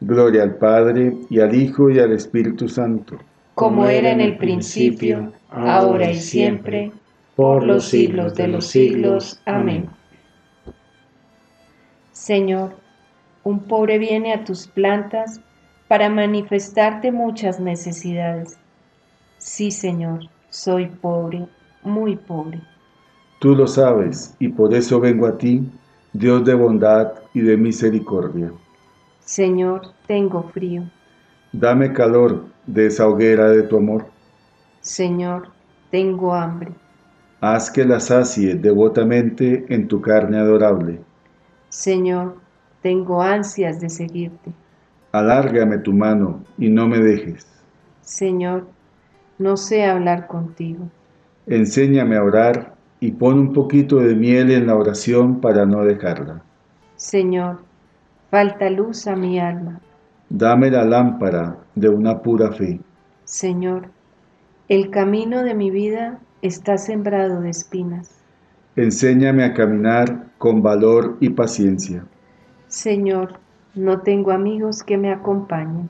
Gloria al Padre, y al Hijo, y al Espíritu Santo. Como era en el principio, ahora y siempre, por los siglos de los siglos. Amén. Señor, un pobre viene a tus plantas para manifestarte muchas necesidades. Sí, Señor, soy pobre, muy pobre. Tú lo sabes, y por eso vengo a ti Dios de bondad y de misericordia. Señor, tengo frío. Dame calor de esa hoguera de tu amor. Señor, tengo hambre. Haz que la sacie devotamente en tu carne adorable. Señor, tengo ansias de seguirte. Alárgame tu mano y no me dejes. Señor, no sé hablar contigo. Enséñame a orar y pon un poquito de miel en la oración para no dejarla. Señor, falta luz a mi alma. Dame la lámpara de una pura fe. Señor, el camino de mi vida está sembrado de espinas. Enséñame a caminar con valor y paciencia. Señor, no tengo amigos que me acompañen.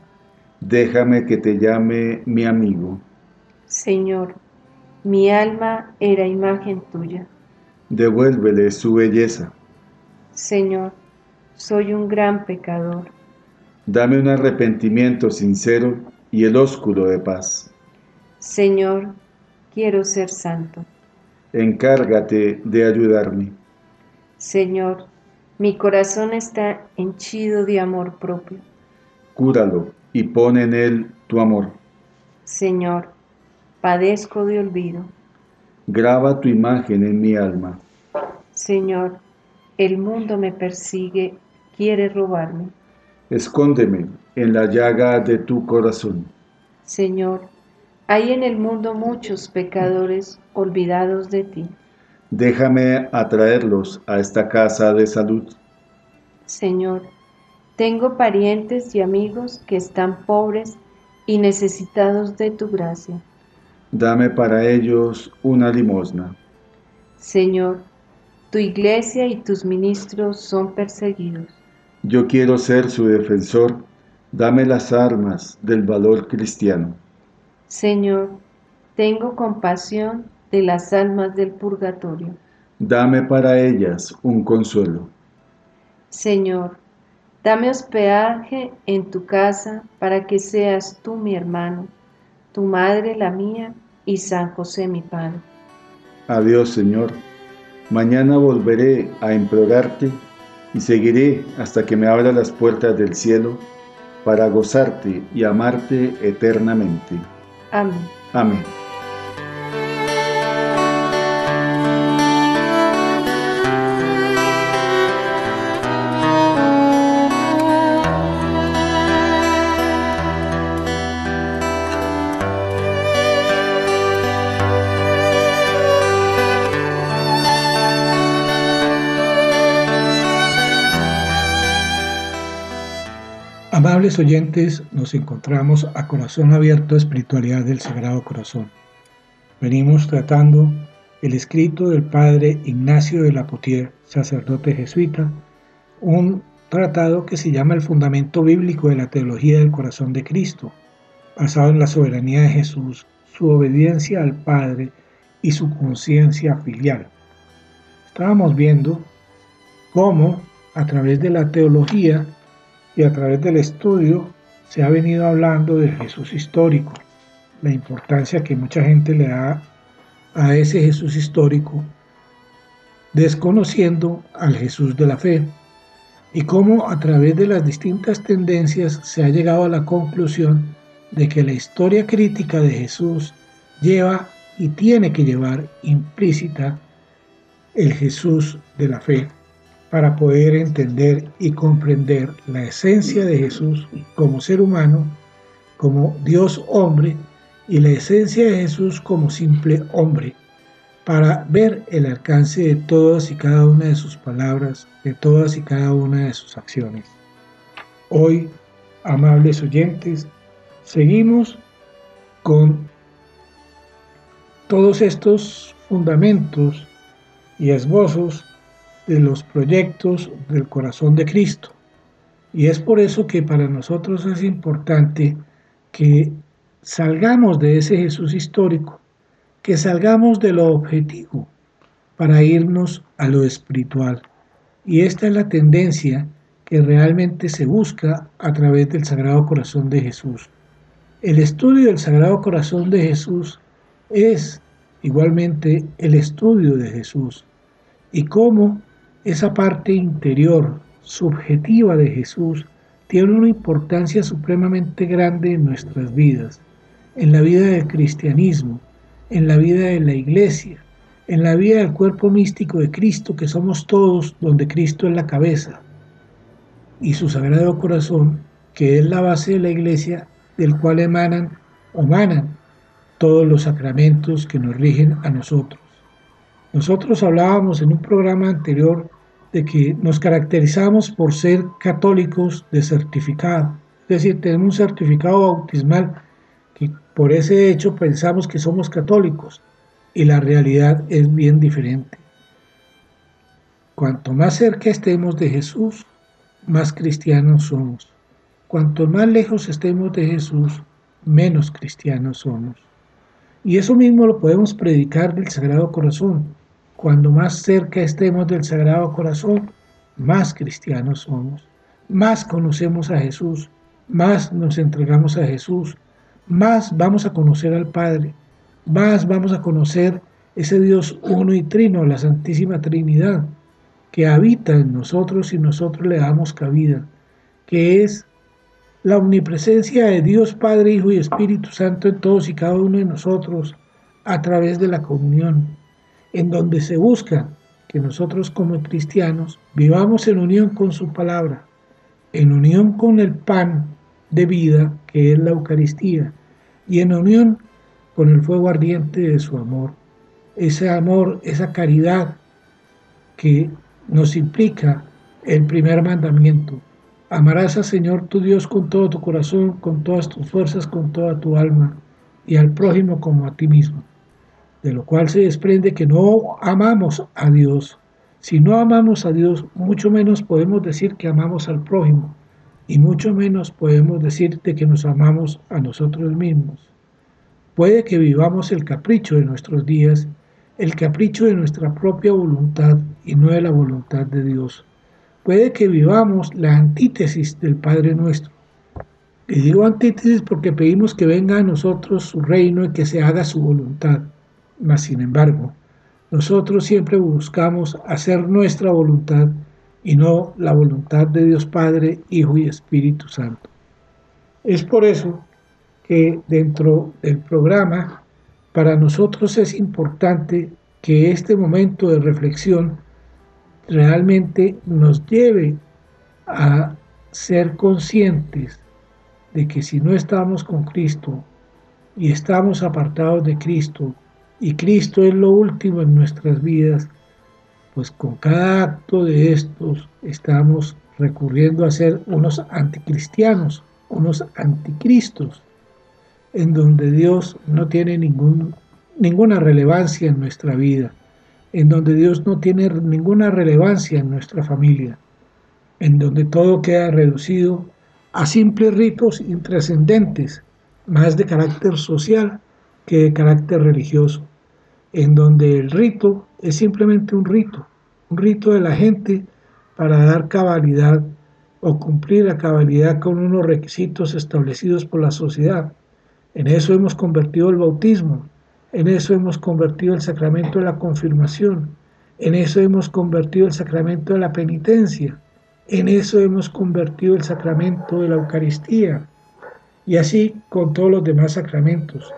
Déjame que te llame mi amigo. Señor, mi alma era imagen tuya. Devuélvele su belleza. Señor, soy un gran pecador. Dame un arrepentimiento sincero y el ósculo de paz. Señor, quiero ser santo. Encárgate de ayudarme. Señor, mi corazón está henchido de amor propio. Cúralo y pon en él tu amor. Señor, padezco de olvido. Graba tu imagen en mi alma. Señor, el mundo me persigue, quiere robarme. Escóndeme en la llaga de tu corazón. Señor, hay en el mundo muchos pecadores olvidados de ti. Déjame atraerlos a esta casa de salud. Señor, tengo parientes y amigos que están pobres y necesitados de tu gracia dame para ellos una limosna. Señor, tu iglesia y tus ministros son perseguidos. Yo quiero ser su defensor, dame las armas del valor cristiano. Señor, tengo compasión de las almas del purgatorio. Dame para ellas un consuelo. Señor, dame hospedaje en tu casa para que seas tú mi hermano tu madre la mía y San José mi Padre. Adiós Señor, mañana volveré a implorarte y seguiré hasta que me abra las puertas del cielo para gozarte y amarte eternamente. Amén. Amén. Amables oyentes, nos encontramos a corazón abierto espiritualidad del Sagrado Corazón. Venimos tratando el escrito del padre Ignacio de la Potier, sacerdote jesuita, un tratado que se llama El Fundamento Bíblico de la Teología del Corazón de Cristo, basado en la soberanía de Jesús, su obediencia al Padre y su conciencia filial. Estábamos viendo cómo a través de la teología y a través del estudio se ha venido hablando del Jesús histórico, la importancia que mucha gente le da a ese Jesús histórico, desconociendo al Jesús de la fe, y cómo a través de las distintas tendencias se ha llegado a la conclusión de que la historia crítica de Jesús lleva y tiene que llevar implícita el Jesús de la fe para poder entender y comprender la esencia de Jesús como ser humano, como Dios hombre y la esencia de Jesús como simple hombre, para ver el alcance de todas y cada una de sus palabras, de todas y cada una de sus acciones. Hoy, amables oyentes, seguimos con todos estos fundamentos y esbozos de los proyectos del corazón de Cristo. Y es por eso que para nosotros es importante que salgamos de ese Jesús histórico, que salgamos de lo objetivo para irnos a lo espiritual. Y esta es la tendencia que realmente se busca a través del Sagrado Corazón de Jesús. El estudio del Sagrado Corazón de Jesús es igualmente el estudio de Jesús y cómo esa parte interior, subjetiva de Jesús, tiene una importancia supremamente grande en nuestras vidas, en la vida del cristianismo, en la vida de la iglesia, en la vida del cuerpo místico de Cristo, que somos todos, donde Cristo es la cabeza, y su sagrado corazón, que es la base de la iglesia, del cual emanan o manan todos los sacramentos que nos rigen a nosotros. Nosotros hablábamos en un programa anterior de que nos caracterizamos por ser católicos de certificado. Es decir, tenemos un certificado bautismal que por ese hecho pensamos que somos católicos y la realidad es bien diferente. Cuanto más cerca estemos de Jesús, más cristianos somos. Cuanto más lejos estemos de Jesús, menos cristianos somos. Y eso mismo lo podemos predicar del Sagrado Corazón. Cuando más cerca estemos del Sagrado Corazón, más cristianos somos, más conocemos a Jesús, más nos entregamos a Jesús, más vamos a conocer al Padre, más vamos a conocer ese Dios uno y trino, la Santísima Trinidad, que habita en nosotros y nosotros le damos cabida, que es la omnipresencia de Dios Padre, Hijo y Espíritu Santo en todos y cada uno de nosotros a través de la comunión en donde se busca que nosotros como cristianos vivamos en unión con su palabra, en unión con el pan de vida que es la Eucaristía y en unión con el fuego ardiente de su amor. Ese amor, esa caridad que nos implica el primer mandamiento. Amarás al Señor tu Dios con todo tu corazón, con todas tus fuerzas, con toda tu alma y al prójimo como a ti mismo de lo cual se desprende que no amamos a Dios. Si no amamos a Dios, mucho menos podemos decir que amamos al prójimo y mucho menos podemos decir que nos amamos a nosotros mismos. Puede que vivamos el capricho de nuestros días, el capricho de nuestra propia voluntad y no de la voluntad de Dios. Puede que vivamos la antítesis del Padre nuestro. Y digo antítesis porque pedimos que venga a nosotros su reino y que se haga su voluntad. Mas, sin embargo, nosotros siempre buscamos hacer nuestra voluntad y no la voluntad de Dios Padre, Hijo y Espíritu Santo. Es por eso que dentro del programa, para nosotros es importante que este momento de reflexión realmente nos lleve a ser conscientes de que si no estamos con Cristo y estamos apartados de Cristo, y Cristo es lo último en nuestras vidas, pues con cada acto de estos estamos recurriendo a ser unos anticristianos, unos anticristos, en donde Dios no tiene ninguna relevancia en nuestra vida, en donde Dios no tiene ninguna relevancia en nuestra familia, en donde todo queda reducido a simples ritos intrascendentes, más de carácter social que de carácter religioso, en donde el rito es simplemente un rito, un rito de la gente para dar cabalidad o cumplir a cabalidad con unos requisitos establecidos por la sociedad. En eso hemos convertido el bautismo, en eso hemos convertido el sacramento de la confirmación, en eso hemos convertido el sacramento de la penitencia, en eso hemos convertido el sacramento de la Eucaristía y así con todos los demás sacramentos.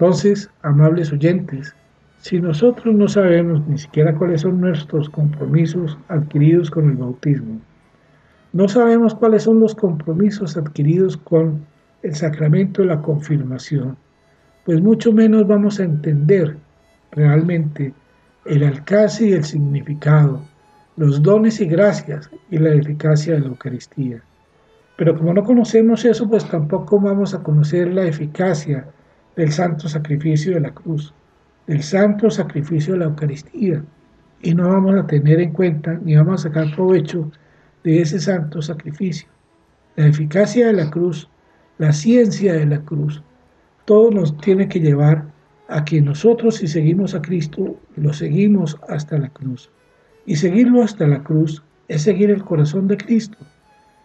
Entonces, amables oyentes, si nosotros no sabemos ni siquiera cuáles son nuestros compromisos adquiridos con el bautismo, no sabemos cuáles son los compromisos adquiridos con el sacramento de la confirmación, pues mucho menos vamos a entender realmente el alcance y el significado, los dones y gracias y la eficacia de la Eucaristía. Pero como no conocemos eso, pues tampoco vamos a conocer la eficacia del santo sacrificio de la cruz, del santo sacrificio de la Eucaristía, y no vamos a tener en cuenta ni vamos a sacar provecho de ese santo sacrificio. La eficacia de la cruz, la ciencia de la cruz, todo nos tiene que llevar a que nosotros si seguimos a Cristo, lo seguimos hasta la cruz. Y seguirlo hasta la cruz es seguir el corazón de Cristo,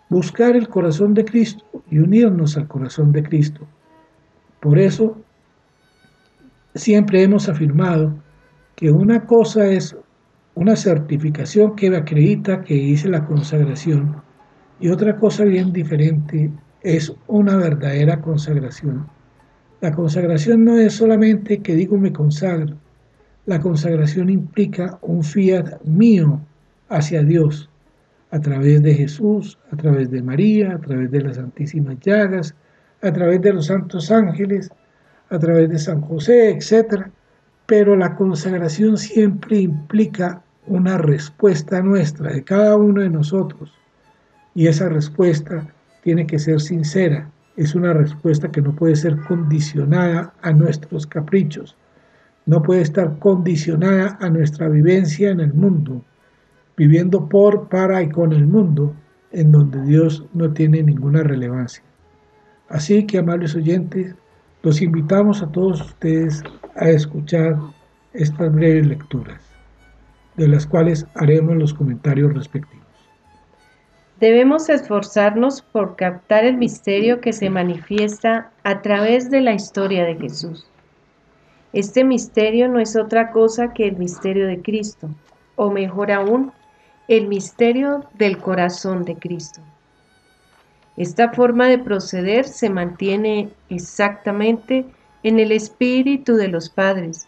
buscar el corazón de Cristo y unirnos al corazón de Cristo. Por eso siempre hemos afirmado que una cosa es una certificación que acredita que hice la consagración y otra cosa bien diferente es una verdadera consagración. La consagración no es solamente que digo me consagro, la consagración implica un fiat mío hacia Dios, a través de Jesús, a través de María, a través de las Santísimas Llagas, a través de los santos ángeles, a través de San José, etc. Pero la consagración siempre implica una respuesta nuestra, de cada uno de nosotros. Y esa respuesta tiene que ser sincera, es una respuesta que no puede ser condicionada a nuestros caprichos, no puede estar condicionada a nuestra vivencia en el mundo, viviendo por, para y con el mundo, en donde Dios no tiene ninguna relevancia. Así que, amables oyentes, los invitamos a todos ustedes a escuchar estas breves lecturas, de las cuales haremos los comentarios respectivos. Debemos esforzarnos por captar el misterio que se manifiesta a través de la historia de Jesús. Este misterio no es otra cosa que el misterio de Cristo, o mejor aún, el misterio del corazón de Cristo. Esta forma de proceder se mantiene exactamente en el espíritu de los padres,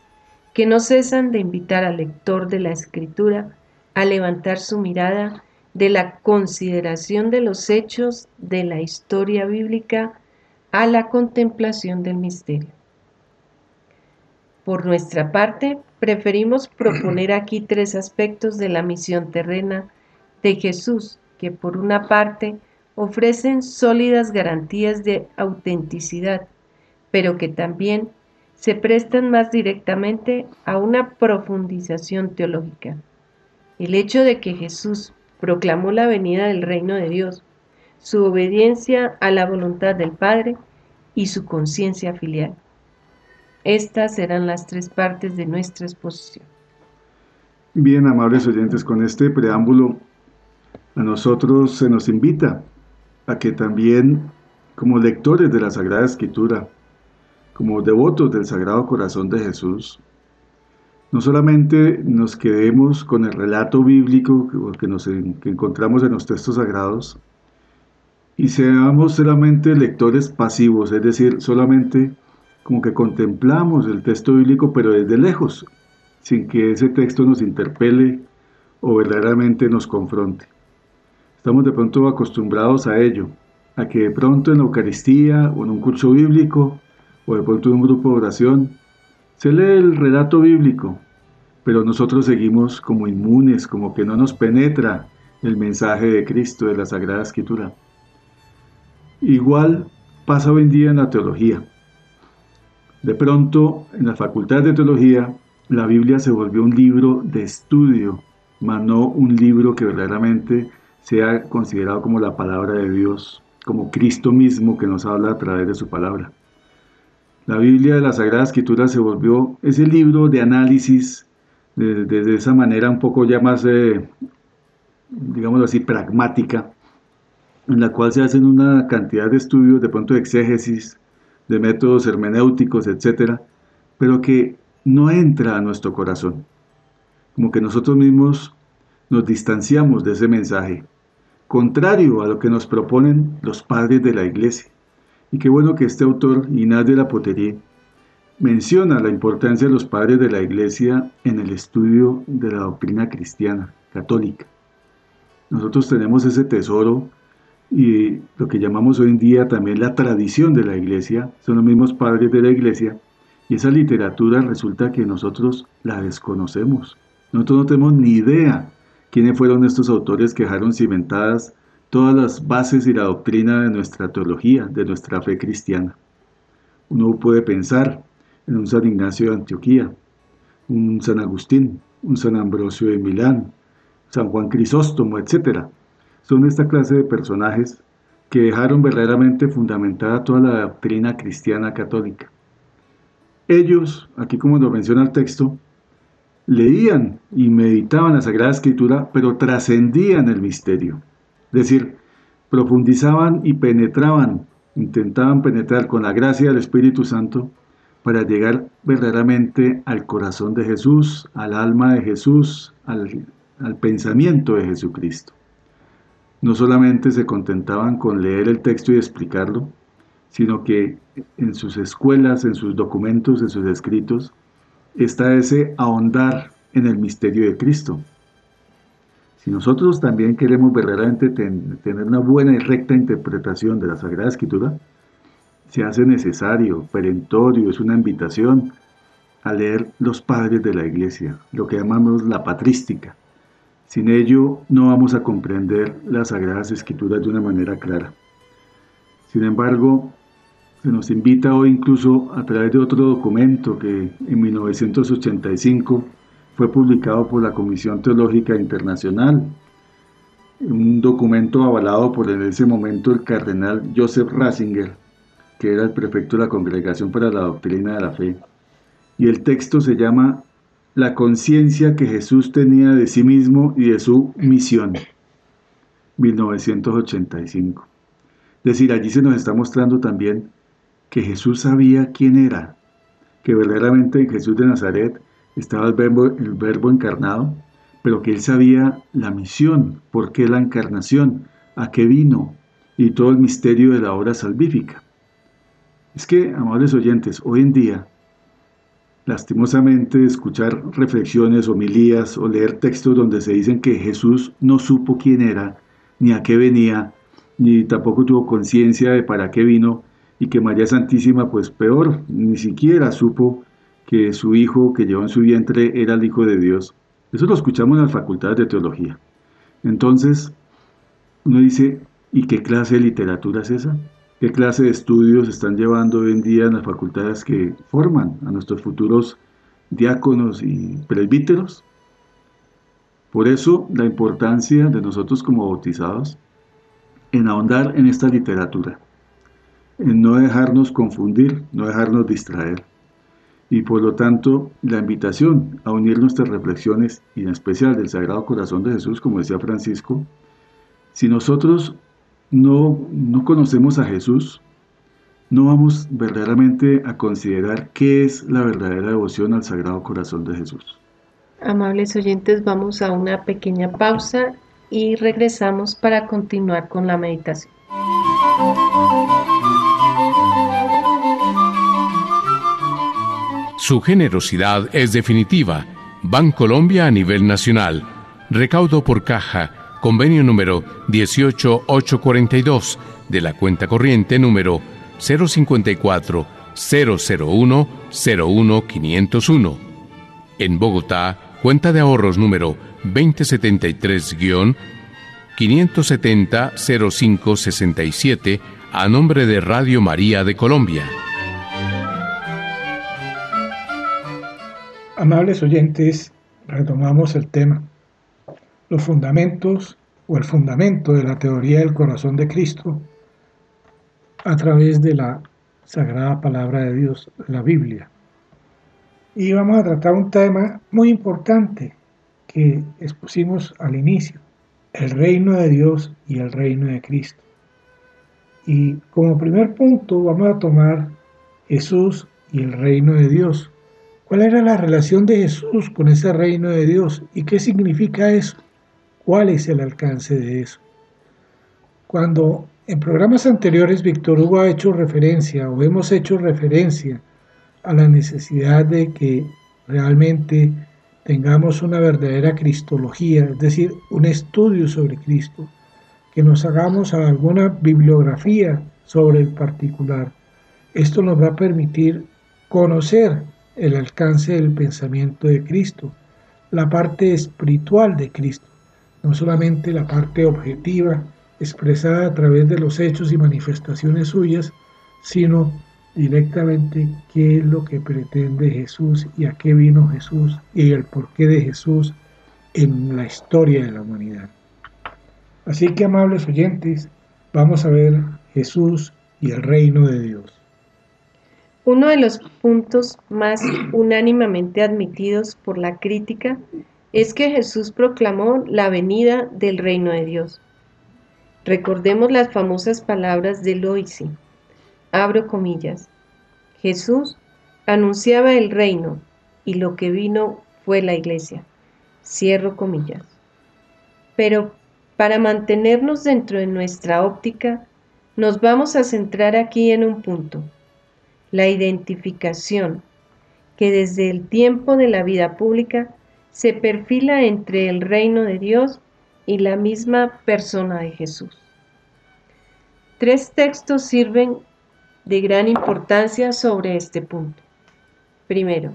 que no cesan de invitar al lector de la escritura a levantar su mirada de la consideración de los hechos de la historia bíblica a la contemplación del misterio. Por nuestra parte, preferimos proponer aquí tres aspectos de la misión terrena de Jesús, que por una parte ofrecen sólidas garantías de autenticidad, pero que también se prestan más directamente a una profundización teológica. El hecho de que Jesús proclamó la venida del reino de Dios, su obediencia a la voluntad del Padre y su conciencia filial. Estas serán las tres partes de nuestra exposición. Bien, amables oyentes, con este preámbulo a nosotros se nos invita a que también, como lectores de la Sagrada Escritura, como devotos del Sagrado Corazón de Jesús, no solamente nos quedemos con el relato bíblico que, nos, que encontramos en los textos sagrados y seamos solamente lectores pasivos, es decir, solamente como que contemplamos el texto bíblico pero desde lejos, sin que ese texto nos interpele o verdaderamente nos confronte. Estamos de pronto acostumbrados a ello, a que de pronto en la Eucaristía o en un curso bíblico o de pronto en un grupo de oración se lee el relato bíblico, pero nosotros seguimos como inmunes, como que no nos penetra el mensaje de Cristo de la Sagrada Escritura. Igual pasa hoy en día en la teología. De pronto, en la Facultad de Teología, la Biblia se volvió un libro de estudio, más no un libro que verdaderamente sea considerado como la palabra de Dios, como Cristo mismo que nos habla a través de su palabra. La Biblia de la Sagrada Escritura se volvió ese libro de análisis, de, esa manera un poco ya más eh, digamos así, pragmática, en la cual se hacen una cantidad de estudios, de pronto de exégesis, de métodos hermenéuticos, etcétera, pero que no entra a nuestro corazón. Como que nosotros mismos nos distanciamos de ese mensaje, contrario a lo que nos proponen los padres de la iglesia. Y qué bueno que este autor, Inás de la Potería, menciona la importancia de los padres de la iglesia en el estudio de la doctrina cristiana, católica. Nosotros tenemos ese tesoro y lo que llamamos hoy en día también la tradición de la iglesia, son los mismos padres de la iglesia, y esa literatura resulta que nosotros la desconocemos. Nosotros no tenemos ni idea quiénes fueron estos autores que dejaron cimentadas todas las bases y la doctrina de nuestra teología, de nuestra fe cristiana. Uno puede pensar en un San Ignacio de Antioquía, un San Agustín, un San Ambrosio de Milán, San Juan Crisóstomo, etc. Son esta clase de personajes que dejaron verdaderamente fundamentada toda la doctrina cristiana católica. Ellos, aquí como nos menciona el texto, leían y meditaban la Sagrada Escritura, pero trascendían el misterio. Es decir, profundizaban y penetraban, intentaban penetrar con la gracia del Espíritu Santo para llegar verdaderamente al corazón de Jesús, al alma de Jesús, al, al pensamiento de Jesucristo. No solamente se contentaban con leer el texto y explicarlo, sino que en sus escuelas, en sus documentos, en sus escritos, está ese ahondar en el misterio de Cristo. Si nosotros también queremos verdaderamente tener una buena y recta interpretación de la Sagrada Escritura, se hace necesario, perentorio, es una invitación a leer los padres de la iglesia, lo que llamamos la patrística. Sin ello no vamos a comprender las sagradas escrituras de una manera clara. Sin embargo, se nos invita hoy incluso a través de otro documento que en 1985 fue publicado por la Comisión Teológica Internacional, un documento avalado por en ese momento el cardenal Joseph Ratzinger, que era el prefecto de la Congregación para la Doctrina de la Fe. Y el texto se llama La conciencia que Jesús tenía de sí mismo y de su misión, 1985. Es decir, allí se nos está mostrando también que Jesús sabía quién era, que verdaderamente en Jesús de Nazaret estaba el verbo, encarnado, pero que él sabía la misión, por qué la encarnación, a qué vino y todo el misterio de la obra salvífica. Es que, amables oyentes, hoy en día, lastimosamente, escuchar reflexiones, homilías o leer textos donde se dicen que Jesús no supo quién era, ni a qué venía, ni tampoco tuvo conciencia de para qué vino, y que María Santísima, pues peor, ni siquiera supo que su hijo que llevó en su vientre era el Hijo de Dios. Eso lo escuchamos en las facultades de teología. Entonces, uno dice, ¿y qué clase de literatura es esa? qué clase de estudios están llevando hoy en día en las facultades que forman a nuestros futuros diáconos y presbíteros. Por eso la importancia de nosotros como bautizados en ahondar en esta literatura, en no dejarnos confundir, no dejarnos distraer. Y por lo tanto, la invitación a unir nuestras reflexiones, y en especial del Sagrado Corazón de Jesús, como decía Francisco, si nosotros no, no conocemos a Jesús, no vamos verdaderamente a considerar qué es la verdadera devoción al Sagrado Corazón de Jesús. Amables oyentes, vamos a una pequeña pausa y regresamos para continuar con la meditación. Su generosidad es definitiva. Colombia a nivel nacional. Recaudo por caja convenio número 18842 de la cuenta corriente número 054 001 01501. En Bogotá, cuenta de ahorros número 2073-570-0567 a nombre de Radio María de Colombia. Amables oyentes, retomamos el tema los fundamentos o el fundamento de la teoría del corazón de Cristo a través de la sagrada palabra de Dios, la Biblia. Y vamos a tratar un tema muy importante que expusimos al inicio, el reino de Dios y el reino de Cristo. Y como primer punto vamos a tomar Jesús y el reino de Dios. ¿Cuál era la relación de Jesús con ese reino de Dios? ¿Y qué significa eso? ¿Cuál es el alcance de eso? Cuando en programas anteriores Víctor Hugo ha hecho referencia o hemos hecho referencia a la necesidad de que realmente tengamos una verdadera cristología, es decir, un estudio sobre Cristo, que nos hagamos alguna bibliografía sobre el particular. Esto nos va a permitir conocer el alcance del pensamiento de Cristo, la parte espiritual de Cristo, no solamente la parte objetiva expresada a través de los hechos y manifestaciones suyas, sino directamente qué es lo que pretende Jesús y a qué vino Jesús y el porqué de Jesús en la historia de la humanidad. Así que, amables oyentes, vamos a ver Jesús y el reino de Dios. Uno de los puntos más unánimemente admitidos por la crítica es que Jesús proclamó la venida del reino de Dios. Recordemos las famosas palabras de Loisi, abro comillas, Jesús anunciaba el reino y lo que vino fue la iglesia, cierro comillas. Pero para mantenernos dentro de nuestra óptica, nos vamos a centrar aquí en un punto, la identificación, que desde el tiempo de la vida pública se perfila entre el reino de Dios y la misma persona de Jesús. Tres textos sirven de gran importancia sobre este punto. Primero,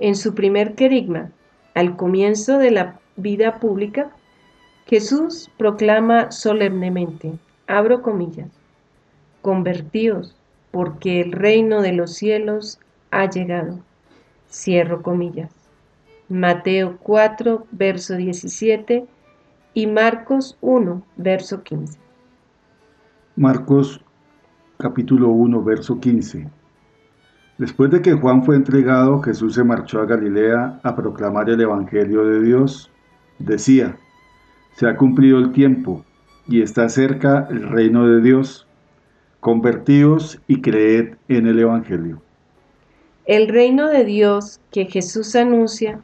en su primer querigma, al comienzo de la vida pública, Jesús proclama solemnemente, abro comillas, convertíos, porque el reino de los cielos ha llegado. Cierro comillas. Mateo 4, verso 17 y Marcos 1, verso 15. Marcos capítulo 1, verso 15. Después de que Juan fue entregado, Jesús se marchó a Galilea a proclamar el Evangelio de Dios. Decía, se ha cumplido el tiempo y está cerca el reino de Dios. Convertíos y creed en el Evangelio. El reino de Dios que Jesús anuncia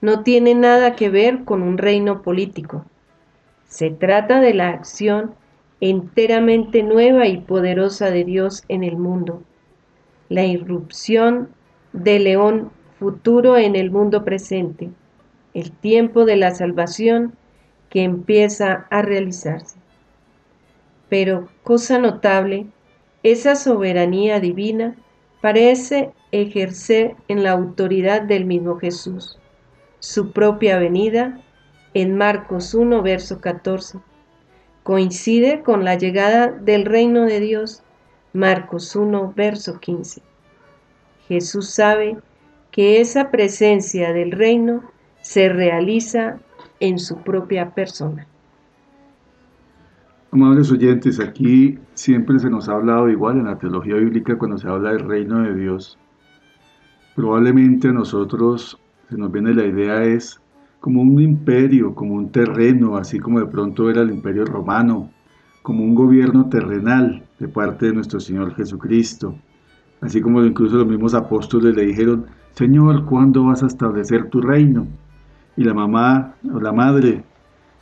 no tiene nada que ver con un reino político. Se trata de la acción enteramente nueva y poderosa de Dios en el mundo, la irrupción del león futuro en el mundo presente, el tiempo de la salvación que empieza a realizarse. Pero, cosa notable, esa soberanía divina parece ejercer en la autoridad del mismo Jesús, su propia venida en Marcos 1, verso 14 coincide con la llegada del reino de Dios, Marcos 1, verso 15. Jesús sabe que esa presencia del reino se realiza en su propia persona. Amables oyentes, aquí siempre se nos ha hablado igual en la teología bíblica cuando se habla del reino de Dios. Probablemente a nosotros se nos viene la idea es como un imperio, como un terreno, así como de pronto era el imperio romano, como un gobierno terrenal de parte de nuestro Señor Jesucristo. Así como incluso los mismos apóstoles le dijeron, Señor, ¿cuándo vas a establecer tu reino? Y la mamá o la madre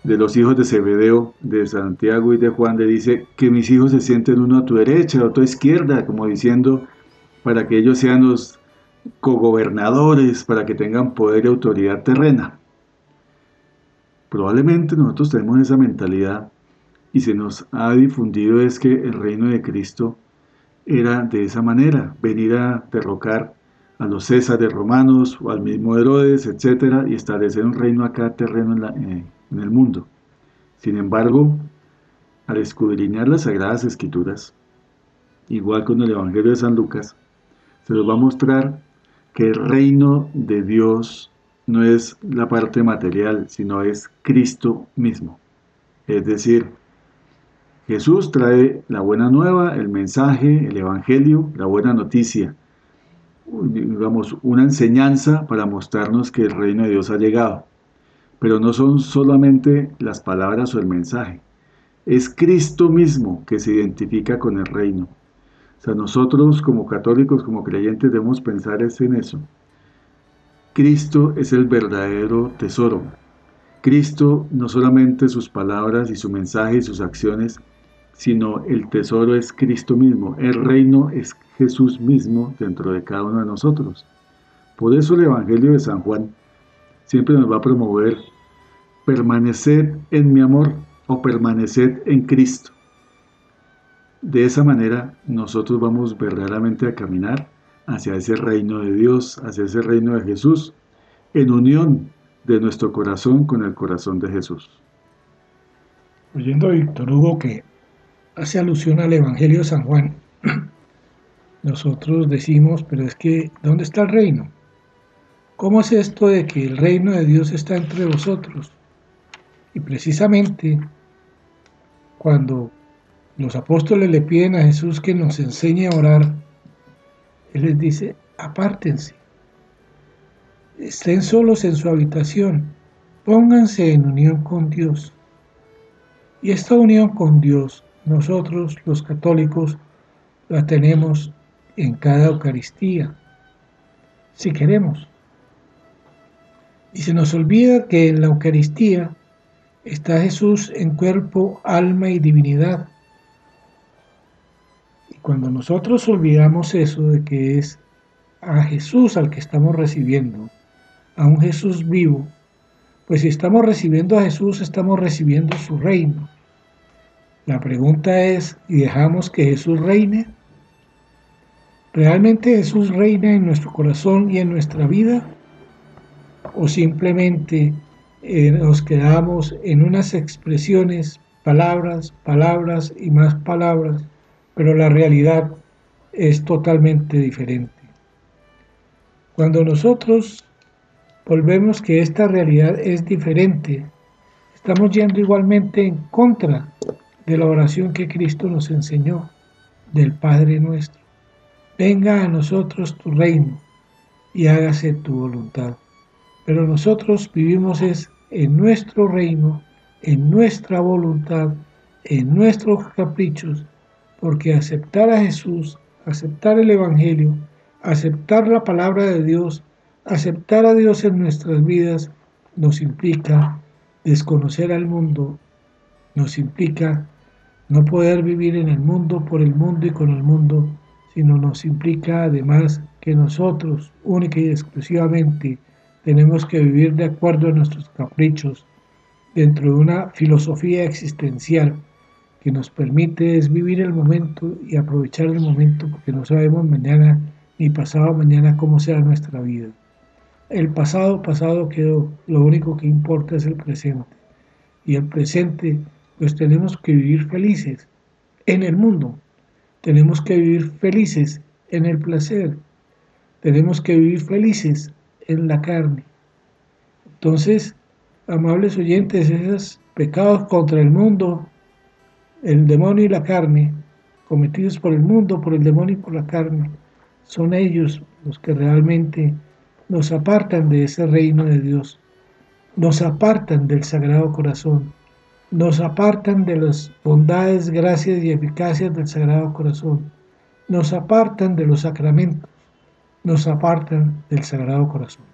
de los hijos de Zebedeo, de Santiago y de Juan, le dice que mis hijos se sienten uno a tu derecha, otro a tu izquierda, como diciendo, para que ellos sean los cogobernadores, para que tengan poder y autoridad terrena. Probablemente nosotros tenemos esa mentalidad y se nos ha difundido es que el reino de Cristo era de esa manera, venir a derrocar a los Césares romanos o al mismo Herodes, etcétera, y establecer un reino acá terreno en, eh, en el mundo. Sin embargo, al escudriñar las Sagradas Escrituras, igual con el Evangelio de San Lucas, se nos va a mostrar que el reino de Dios no es la parte material, sino es Cristo mismo. Es decir, Jesús trae la buena nueva, el mensaje, el evangelio, la buena noticia, digamos, una enseñanza para mostrarnos que el reino de Dios ha llegado. Pero no son solamente las palabras o el mensaje, es Cristo mismo que se identifica con el reino. O sea, nosotros como católicos, como creyentes, debemos pensar en eso. Cristo es el verdadero tesoro. Cristo no solamente sus palabras y su mensaje y sus acciones, sino el tesoro es Cristo mismo. El reino es Jesús mismo dentro de cada uno de nosotros. Por eso el Evangelio de San Juan siempre nos va a promover permanecer en mi amor o permanecer en Cristo. De esa manera nosotros vamos verdaderamente a caminar hacia ese reino de Dios, hacia ese reino de Jesús, en unión de nuestro corazón con el corazón de Jesús. Oyendo a Víctor Hugo que hace alusión al Evangelio de San Juan, nosotros decimos, pero es que, ¿dónde está el reino? ¿Cómo es esto de que el reino de Dios está entre vosotros? Y precisamente cuando los apóstoles le piden a Jesús que nos enseñe a orar, Él les dice, apártense, estén solos en su habitación, pónganse en unión con Dios. Y esta unión con Dios, nosotros los católicos, la tenemos en cada Eucaristía, si queremos. Y se nos olvida que en la Eucaristía está Jesús en cuerpo, alma y divinidad. Y cuando nosotros olvidamos eso de que es a Jesús al que estamos recibiendo, a un Jesús vivo, pues si estamos recibiendo a Jesús, estamos recibiendo su reino. La pregunta es, ¿y dejamos que Jesús reine? ¿Realmente Jesús reina en nuestro corazón y en nuestra vida? ¿O simplemente eh, nos quedamos en unas expresiones, palabras, palabras y más palabras, pero la realidad es totalmente diferente. Cuando nosotros volvemos que esta realidad es diferente, estamos yendo igualmente en contra de la oración que Cristo nos enseñó, del Padre nuestro. Venga a nosotros tu reino y hágase tu voluntad. Pero nosotros vivimos es en nuestro reino, en nuestra voluntad, en nuestros caprichos, porque aceptar a Jesús, aceptar el Evangelio, aceptar la palabra de Dios, aceptar a Dios en nuestras vidas, nos implica desconocer al mundo, nos implica no poder vivir en el mundo, por el mundo y con el mundo, sino nos implica además que nosotros, única y exclusivamente, tenemos que vivir de acuerdo a nuestros caprichos, dentro de una filosofía existencial que nos permite es vivir el momento y aprovechar el momento porque no sabemos mañana ni pasado mañana cómo sea nuestra vida. El pasado pasado quedó, lo único que importa es el presente. Y el presente pues tenemos que vivir felices en el mundo, tenemos que vivir felices en el placer, tenemos que vivir felices en la carne. Entonces, amables oyentes, esos pecados contra el mundo, el demonio y la carne, cometidos por el mundo, por el demonio y por la carne, son ellos los que realmente nos apartan de ese reino de Dios, nos apartan del Sagrado Corazón, nos apartan de las bondades, gracias y eficacias del Sagrado Corazón, nos apartan de los sacramentos, nos apartan del Sagrado Corazón.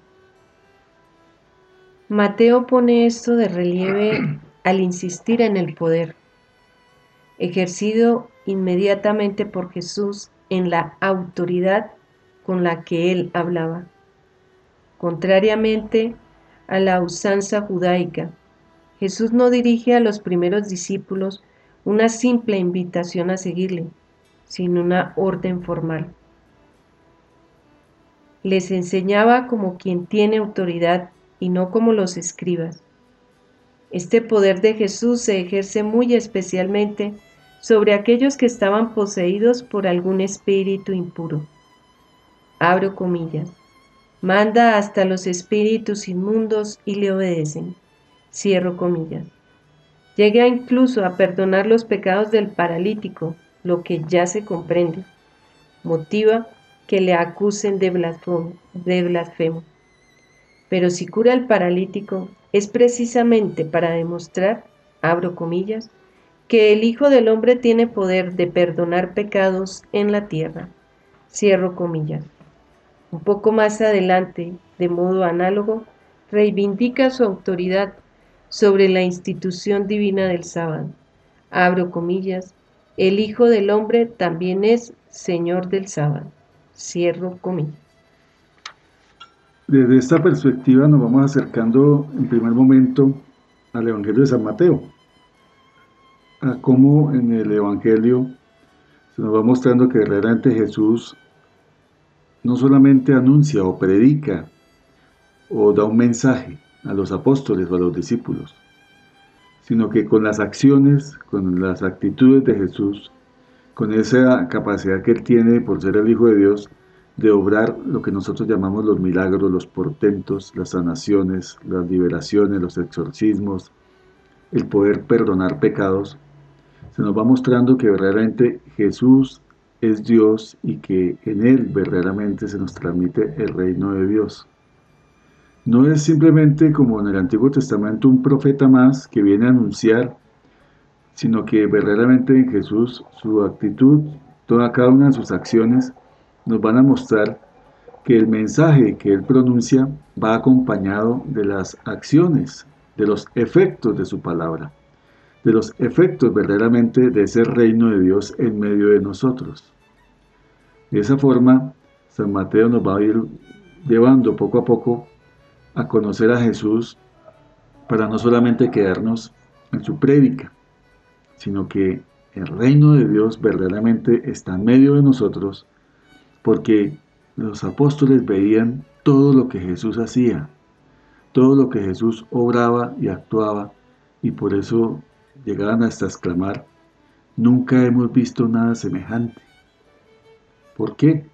Mateo pone esto de relieve al insistir en el poder, ejercido inmediatamente por Jesús en la autoridad con la que él hablaba. Contrariamente a la usanza judaica, Jesús no dirige a los primeros discípulos una simple invitación a seguirle, sino una orden formal. Les enseñaba como quien tiene autoridad y no como los escribas. Este poder de Jesús se ejerce muy especialmente sobre aquellos que estaban poseídos por algún espíritu impuro. Abro comillas. Manda hasta los espíritus inmundos y le obedecen. Cierro comillas. Llega incluso a perdonar los pecados del paralítico, lo que ya se comprende. Motiva que le acusen de blasfemo. Pero si cura al paralítico, es precisamente para demostrar, abro comillas, que el Hijo del Hombre tiene poder de perdonar pecados en la tierra. Cierro comillas. Un poco más adelante, de modo análogo, reivindica su autoridad sobre la institución divina del sábado. Abro comillas, el Hijo del Hombre también es Señor del sábado. Cierro comillas. Desde esta perspectiva nos vamos acercando en primer momento al Evangelio de San Mateo, a cómo en el Evangelio se nos va mostrando que verdaderamente Jesús no solamente anuncia o predica o da un mensaje a los apóstoles o a los discípulos, sino que con las acciones, con las actitudes de Jesús, con esa capacidad que Él tiene por ser el Hijo de Dios, de obrar lo que nosotros llamamos los milagros, los portentos, las sanaciones, las liberaciones, los exorcismos, el poder perdonar pecados, se nos va mostrando que verdaderamente Jesús es Dios y que en Él verdaderamente se nos transmite el reino de Dios. No es simplemente como en el Antiguo Testamento un profeta más que viene a anunciar, sino que verdaderamente en Jesús su actitud, toda cada una de sus acciones nos van a mostrar que el mensaje que él pronuncia va acompañado de las acciones, de los efectos de su palabra, de los efectos verdaderamente de ese reino de Dios en medio de nosotros. De esa forma, San Mateo nos va a ir llevando poco a poco a conocer a Jesús para no solamente quedarnos en su prédica, sino que el reino de Dios verdaderamente está en medio de nosotros, porque los apóstoles veían todo lo que Jesús hacía, todo lo que Jesús obraba y actuaba, y por eso llegaban hasta exclamar, nunca hemos visto nada semejante. ¿Por qué?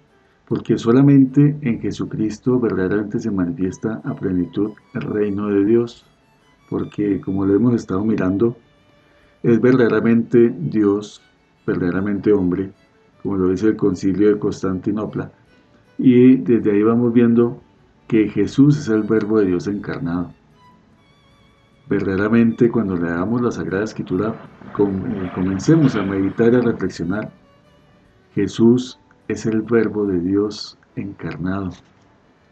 porque solamente en Jesucristo verdaderamente se manifiesta a plenitud el reino de Dios, porque como lo hemos estado mirando, es verdaderamente Dios, verdaderamente hombre, como lo dice el concilio de Constantinopla, y desde ahí vamos viendo que Jesús es el verbo de Dios encarnado. Verdaderamente cuando leamos la Sagrada Escritura, eh, comencemos a meditar y a reflexionar. Jesús es el verbo de Dios encarnado.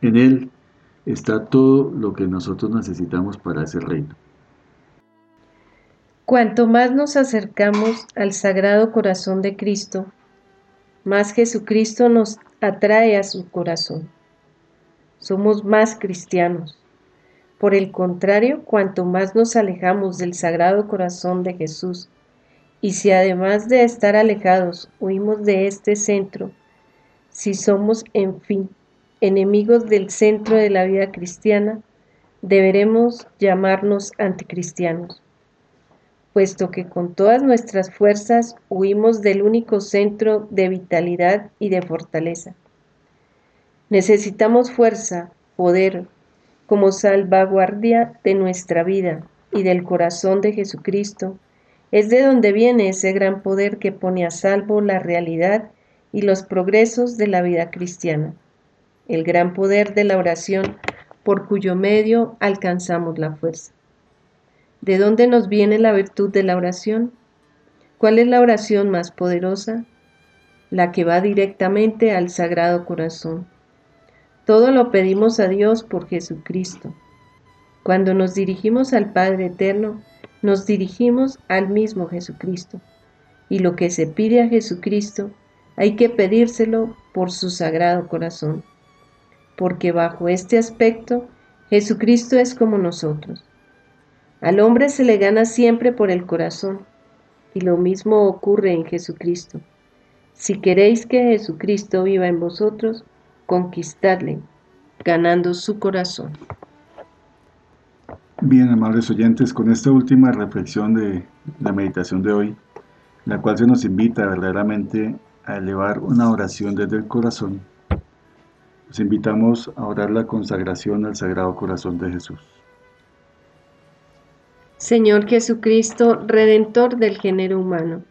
En Él está todo lo que nosotros necesitamos para ese reino. Cuanto más nos acercamos al Sagrado Corazón de Cristo, más Jesucristo nos atrae a su corazón. Somos más cristianos. Por el contrario, cuanto más nos alejamos del Sagrado Corazón de Jesús, y si además de estar alejados huimos de este centro, si somos, en fin, enemigos del centro de la vida cristiana, deberemos llamarnos anticristianos, puesto que con todas nuestras fuerzas huimos del único centro de vitalidad y de fortaleza. Necesitamos fuerza, poder, como salvaguardia de nuestra vida y del corazón de Jesucristo, es de donde viene ese gran poder que pone a salvo la realidad y los progresos de la vida cristiana, el gran poder de la oración por cuyo medio alcanzamos la fuerza. ¿De dónde nos viene la virtud de la oración? ¿Cuál es la oración más poderosa? La que va directamente al Sagrado Corazón. Todo lo pedimos a Dios por Jesucristo. Cuando nos dirigimos al Padre Eterno, nos dirigimos al mismo Jesucristo. Y lo que se pide a Jesucristo hay que pedírselo por su sagrado corazón, porque bajo este aspecto Jesucristo es como nosotros. Al hombre se le gana siempre por el corazón, y lo mismo ocurre en Jesucristo. Si queréis que Jesucristo viva en vosotros, conquistadle, ganando su corazón. Bien, amables oyentes, con esta última reflexión de la meditación de hoy, la cual se nos invita verdaderamente a elevar una oración desde el corazón, los invitamos a orar la consagración al Sagrado Corazón de Jesús. Señor Jesucristo, Redentor del género humano,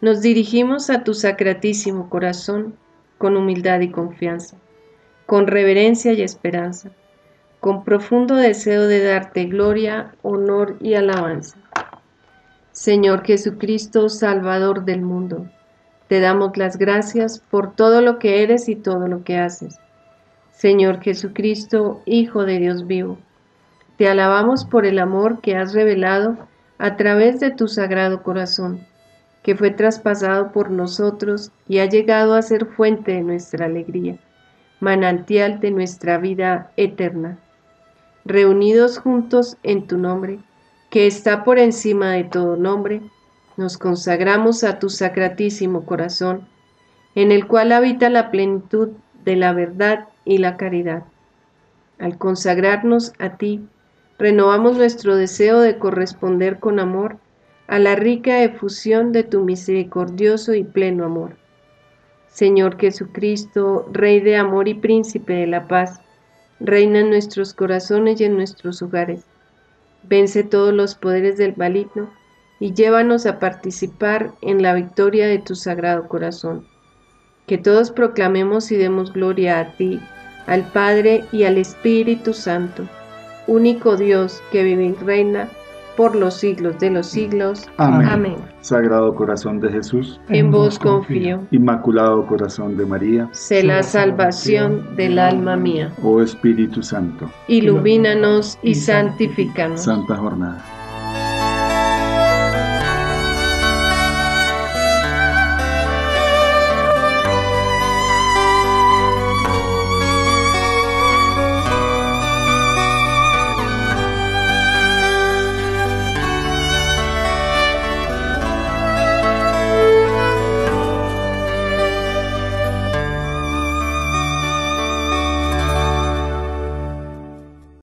nos dirigimos a tu sacratísimo corazón con humildad y confianza, con reverencia y esperanza, con profundo deseo de darte gloria, honor y alabanza. Señor Jesucristo, Salvador del mundo, te damos las gracias por todo lo que eres y todo lo que haces. Señor Jesucristo, Hijo de Dios vivo, te alabamos por el amor que has revelado a través de tu sagrado corazón, que fue traspasado por nosotros y ha llegado a ser fuente de nuestra alegría, manantial de nuestra vida eterna. Reunidos juntos en tu nombre, que está por encima de todo nombre, nos consagramos a tu sacratísimo corazón, en el cual habita la plenitud de la verdad y la caridad. Al consagrarnos a ti, renovamos nuestro deseo de corresponder con amor a la rica efusión de tu misericordioso y pleno amor. Señor Jesucristo, Rey de amor y Príncipe de la paz, reina en nuestros corazones y en nuestros hogares Vence todos los poderes del maligno y llévanos a participar en la victoria de tu sagrado corazón. Que todos proclamemos y demos gloria a ti, al Padre y al Espíritu Santo, único Dios que vive y reina por los siglos de los siglos. Amén. Sagrado corazón de Jesús, en vos confío. Inmaculado corazón de María, sé la salvación del alma mía. Oh Espíritu Santo, ilumínanos y santifícanos. Santa jornada.